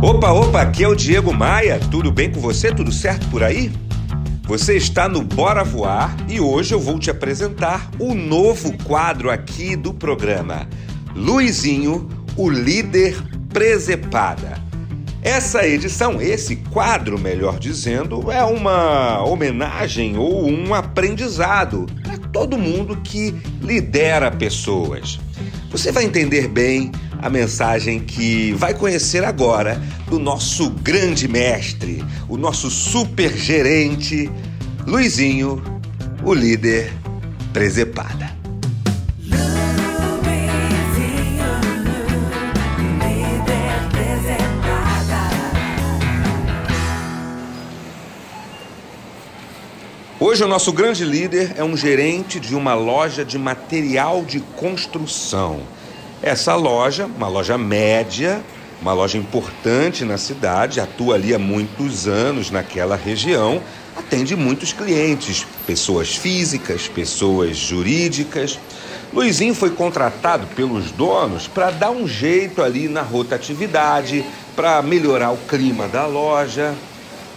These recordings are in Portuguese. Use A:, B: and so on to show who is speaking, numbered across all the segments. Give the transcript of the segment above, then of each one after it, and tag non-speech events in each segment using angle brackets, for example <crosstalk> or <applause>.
A: Opa, opa, aqui é o Diego Maia. Tudo bem com você? Tudo certo por aí? Você está no Bora Voar e hoje eu vou te apresentar o novo quadro aqui do programa. Luizinho, o líder presepada. Essa edição, esse quadro, melhor dizendo, é uma homenagem ou um aprendizado para todo mundo que lidera pessoas. Você vai entender bem a mensagem que vai conhecer agora do nosso grande mestre, o nosso super gerente, Luizinho, o líder presepada. Hoje o nosso grande líder é um gerente de uma loja de material de construção. Essa loja, uma loja média, uma loja importante na cidade, atua ali há muitos anos naquela região, atende muitos clientes, pessoas físicas, pessoas jurídicas. Luizinho foi contratado pelos donos para dar um jeito ali na rotatividade, para melhorar o clima da loja.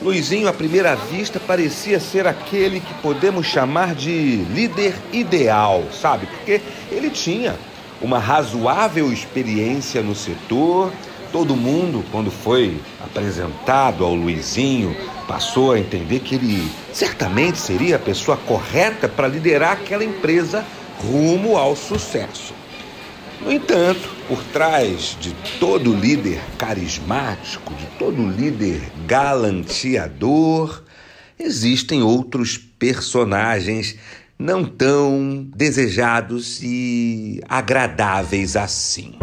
A: Luizinho, à primeira vista, parecia ser aquele que podemos chamar de líder ideal, sabe? Porque ele tinha uma razoável experiência no setor. Todo mundo, quando foi apresentado ao Luizinho, passou a entender que ele certamente seria a pessoa correta para liderar aquela empresa rumo ao sucesso. No entanto, por trás de todo líder carismático, de todo líder galanteador, existem outros personagens não tão desejados e agradáveis assim.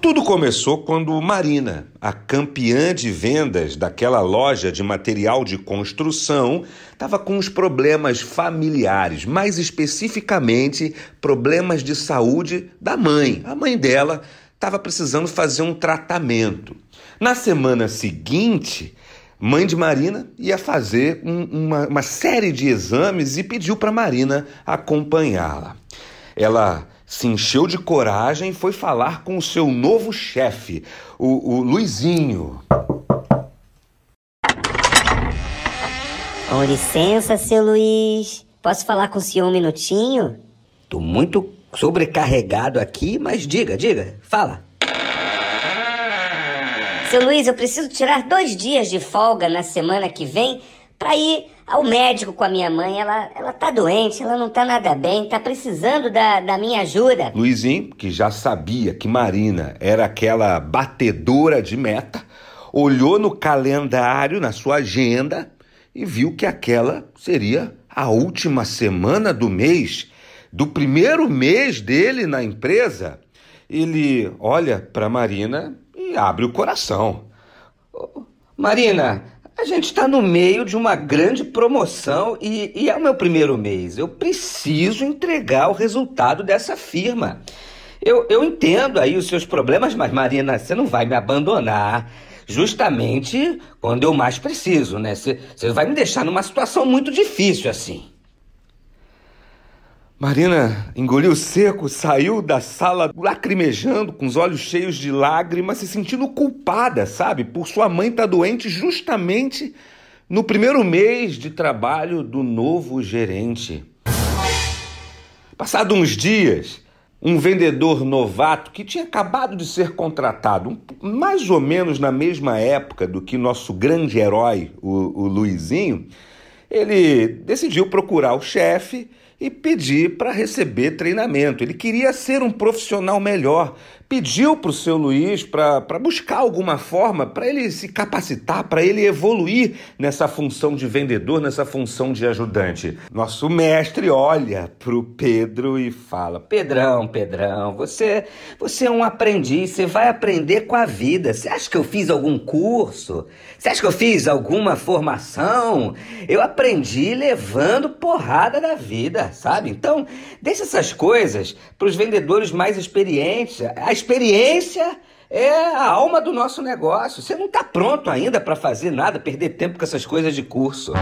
A: Tudo começou quando Marina, a campeã de vendas daquela loja de material de construção, estava com uns problemas familiares, mais especificamente problemas de saúde da mãe. A mãe dela estava precisando fazer um tratamento. Na semana seguinte, mãe de Marina ia fazer um, uma, uma série de exames e pediu para Marina acompanhá-la. Ela se encheu de coragem e foi falar com o seu novo chefe, o, o Luizinho.
B: Com licença, seu Luiz. Posso falar com o senhor um minutinho?
C: Tô muito sobrecarregado aqui, mas diga, diga, fala.
B: Seu Luiz, eu preciso tirar dois dias de folga na semana que vem para ir ao médico com a minha mãe. Ela, ela tá doente, ela não tá nada bem, tá precisando da, da minha ajuda.
A: Luizinho, que já sabia que Marina era aquela batedora de meta, olhou no calendário, na sua agenda, e viu que aquela seria a última semana do mês, do primeiro mês dele na empresa. Ele olha para Marina abre o coração.
C: Marina, a gente está no meio de uma grande promoção e, e, é o meu primeiro mês. Eu preciso entregar o resultado dessa firma. Eu, eu entendo aí os seus problemas, mas Marina, você não vai me abandonar justamente quando eu mais preciso, né? Você vai me deixar numa situação muito difícil assim.
A: Marina engoliu seco, saiu da sala lacrimejando, com os olhos cheios de lágrimas, se sentindo culpada, sabe, por sua mãe estar tá doente justamente no primeiro mês de trabalho do novo gerente. Passado uns dias, um vendedor novato que tinha acabado de ser contratado, mais ou menos na mesma época do que nosso grande herói, o, o Luizinho, ele decidiu procurar o chefe e pedir para receber treinamento. Ele queria ser um profissional melhor. Pediu para o seu Luiz para buscar alguma forma para ele se capacitar, para ele evoluir nessa função de vendedor, nessa função de ajudante. Nosso mestre olha para o Pedro e fala:
C: Pedrão, Pedrão, você, você é um aprendiz, você vai aprender com a vida. Você acha que eu fiz algum curso? Você acha que eu fiz alguma formação? Eu aprendi levando porrada da vida sabe? Então, deixa essas coisas para os vendedores mais experientes. A experiência é a alma do nosso negócio. Você não está pronto ainda para fazer nada, perder tempo com essas coisas de curso.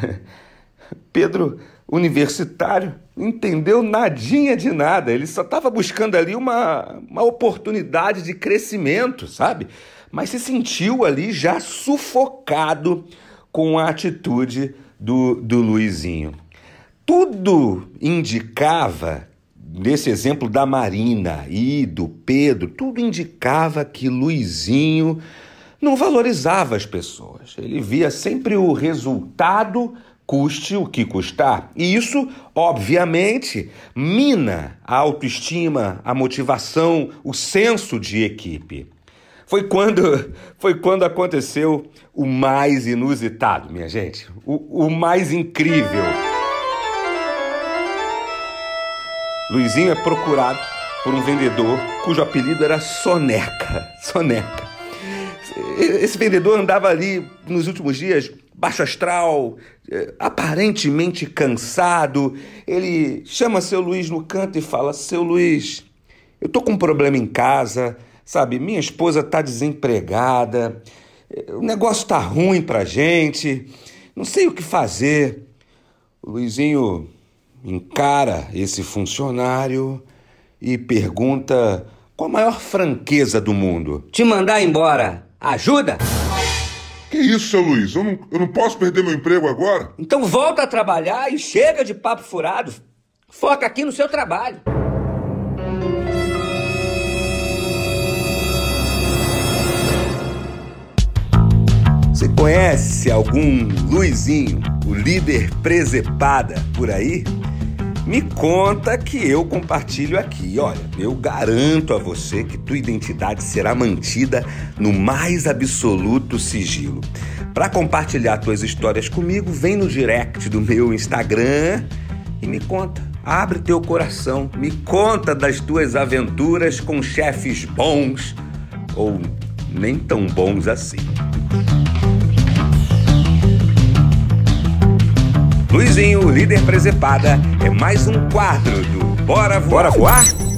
C: <laughs>
A: Pedro universitário, entendeu nadinha de nada. Ele só estava buscando ali uma, uma oportunidade de crescimento, sabe? Mas se sentiu ali já sufocado com a atitude do, do Luizinho. Tudo indicava, nesse exemplo da Marina e do Pedro, tudo indicava que Luizinho não valorizava as pessoas. Ele via sempre o resultado custe o que custar. E isso, obviamente, mina a autoestima, a motivação, o senso de equipe. Foi quando, <laughs> foi quando aconteceu o mais inusitado, minha gente. O, o mais incrível. Luizinho é procurado por um vendedor cujo apelido era Soneca. Soneca. Esse vendedor andava ali nos últimos dias baixo astral, é, aparentemente cansado. Ele chama seu Luiz no canto e fala: Seu Luiz, eu tô com um problema em casa, sabe? Minha esposa tá desempregada, é, o negócio tá ruim pra gente, não sei o que fazer. O Luizinho encara esse funcionário e pergunta com a maior franqueza do mundo:
C: Te mandar embora ajuda?
D: Que isso, seu Luiz? Eu não, eu não posso perder meu emprego agora?
C: Então volta a trabalhar e chega de papo furado. Foca aqui no seu trabalho.
A: Você conhece algum Luizinho, o líder presepada por aí? Me conta que eu compartilho aqui. Olha, eu garanto a você que tua identidade será mantida no mais absoluto sigilo. Para compartilhar tuas histórias comigo, vem no direct do meu Instagram e me conta. Abre teu coração, me conta das tuas aventuras com chefes bons ou nem tão bons assim. Luizinho, líder presepada, é mais um quadro do Bora Voar. Bora voar?